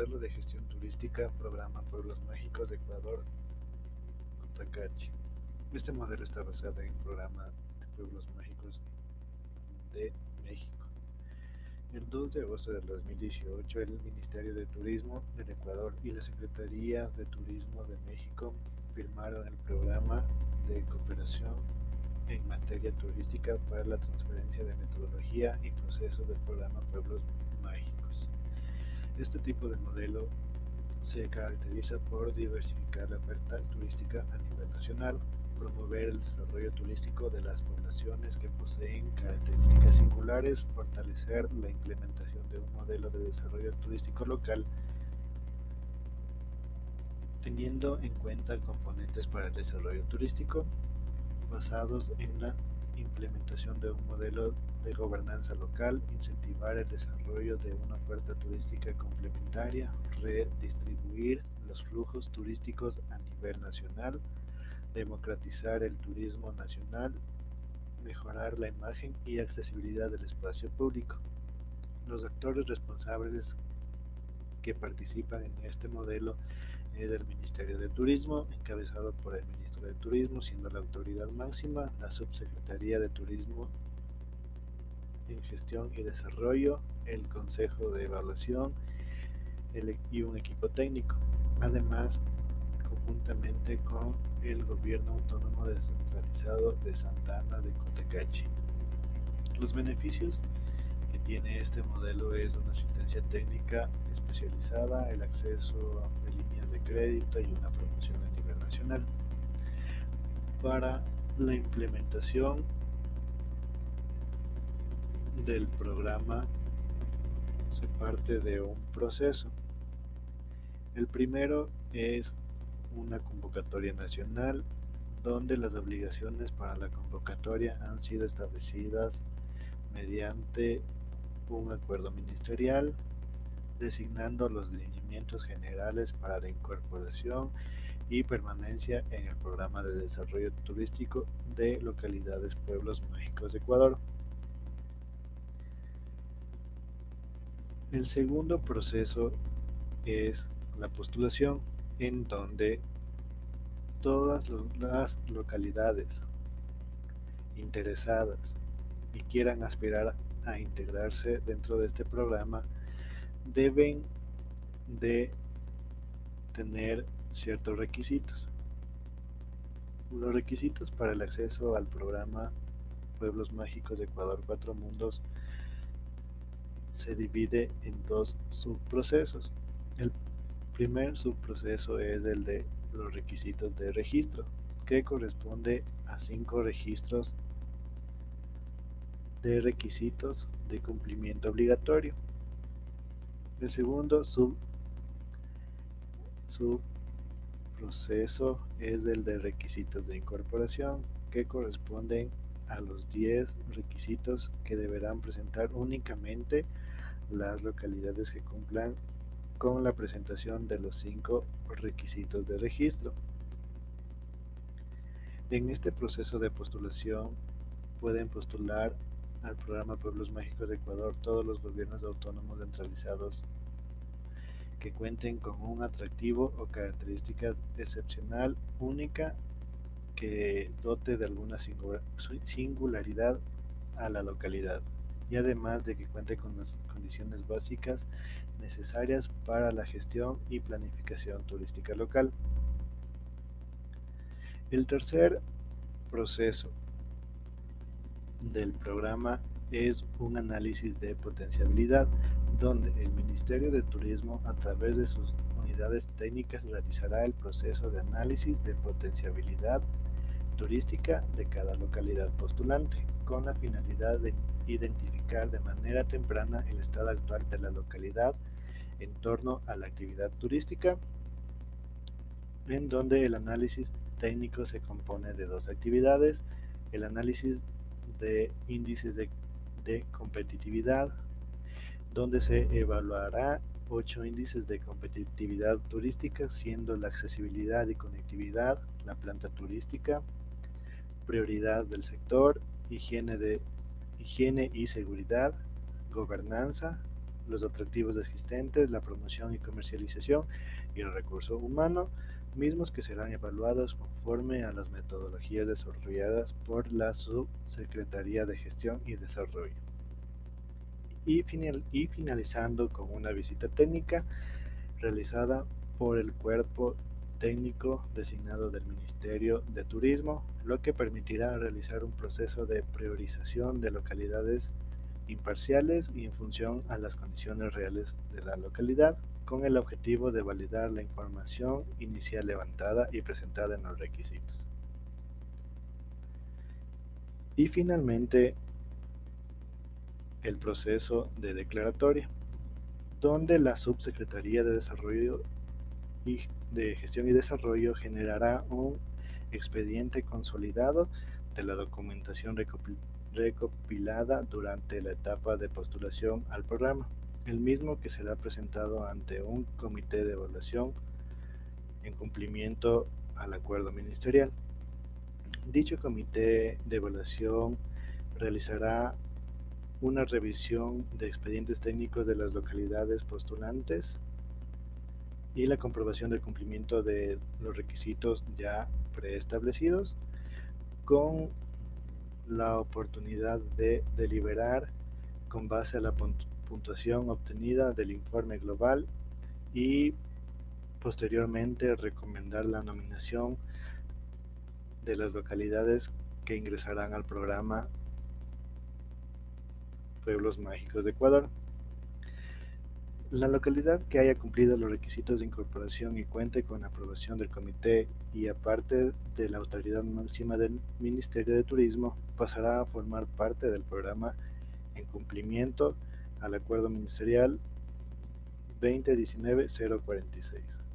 Modelo de gestión turística, Programa Pueblos Mágicos de Ecuador, Cotacachi. Este modelo está basado en el Programa de Pueblos Mágicos de México. El 2 de agosto del 2018, el Ministerio de Turismo del Ecuador y la Secretaría de Turismo de México firmaron el Programa de Cooperación en materia turística para la transferencia de metodología y procesos del programa Pueblos Mágicos. Este tipo de modelo se caracteriza por diversificar la oferta turística a nivel nacional, promover el desarrollo turístico de las poblaciones que poseen características singulares, fortalecer la implementación de un modelo de desarrollo turístico local, teniendo en cuenta componentes para el desarrollo turístico, basados en la implementación de un modelo de gobernanza local, incentivar el desarrollo de una oferta turística complementaria, redistribuir los flujos turísticos a nivel nacional, democratizar el turismo nacional, mejorar la imagen y accesibilidad del espacio público. Los actores responsables que participan en este modelo del Ministerio de Turismo, encabezado por el Ministro de Turismo, siendo la autoridad máxima, la Subsecretaría de Turismo en Gestión y Desarrollo, el Consejo de Evaluación y un equipo técnico. Además, conjuntamente con el Gobierno Autónomo Descentralizado de Santa Ana de Cotecachi. Los beneficios que tiene este modelo es una asistencia técnica especializada, el acceso de líneas de crédito y una promoción a nivel nacional. Para la implementación del programa se parte de un proceso. El primero es una convocatoria nacional donde las obligaciones para la convocatoria han sido establecidas mediante un acuerdo ministerial designando los lineamientos generales para la incorporación y permanencia en el programa de desarrollo turístico de localidades pueblos mágicos de Ecuador. El segundo proceso es la postulación, en donde todas las localidades interesadas y quieran aspirar a integrarse dentro de este programa deben de tener ciertos requisitos. Los requisitos para el acceso al programa Pueblos Mágicos de Ecuador Cuatro Mundos se divide en dos subprocesos. El primer subproceso es el de los requisitos de registro, que corresponde a cinco registros de requisitos de cumplimiento obligatorio. El segundo sub, proceso es el de requisitos de incorporación, que corresponden a los 10 requisitos que deberán presentar únicamente las localidades que cumplan con la presentación de los cinco requisitos de registro. En este proceso de postulación pueden postular al programa Pueblos Mágicos de Ecuador todos los gobiernos autónomos centralizados que cuenten con un atractivo o características excepcional única que dote de alguna singularidad a la localidad y además de que cuente con las condiciones básicas necesarias para la gestión y planificación turística local. El tercer proceso del programa es un análisis de potenciabilidad, donde el Ministerio de Turismo, a través de sus unidades técnicas, realizará el proceso de análisis de potenciabilidad turística de cada localidad postulante, con la finalidad de identificar de manera temprana el estado actual de la localidad en torno a la actividad turística, en donde el análisis técnico se compone de dos actividades, el análisis de índices de, competitividad, donde se evaluará ocho índices de competitividad turística, siendo la accesibilidad y conectividad, la planta turística, prioridad del sector, higiene, de, higiene y seguridad, gobernanza, los atractivos existentes, la promoción y comercialización y el recurso humano, mismos que serán evaluados conforme a las metodologías desarrolladas por la Subsecretaría de Gestión y Desarrollo. Y, y finalizando con una visita técnica realizada por el cuerpo técnico designado del Ministerio de Turismo, lo que permitirá realizar un proceso de priorización de localidades imparciales y en función a las condiciones reales de la localidad, con el objetivo de validar la información inicial levantada y presentada en los requisitos. Y finalmente, el proceso de declaratoria, donde la Subsecretaría de Desarrollo y de Gestión y Desarrollo generará un expediente consolidado de la documentación recopilada durante la etapa de postulación al programa, el mismo que será presentado ante un comité de evaluación en cumplimiento al acuerdo ministerial. Dicho comité de evaluación realizará una revisión de expedientes técnicos de las localidades postulantes y la comprobación del cumplimiento de los requisitos ya preestablecidos con la oportunidad de deliberar con base a la puntuación obtenida del informe global y posteriormente recomendar la nominación de las localidades que ingresarán al programa Pueblos Mágicos de Ecuador. La localidad que haya cumplido los requisitos de incorporación y cuente con aprobación del comité y aparte de la autoridad máxima del Ministerio de Turismo pasará a formar parte del programa en cumplimiento al acuerdo ministerial 2019-046.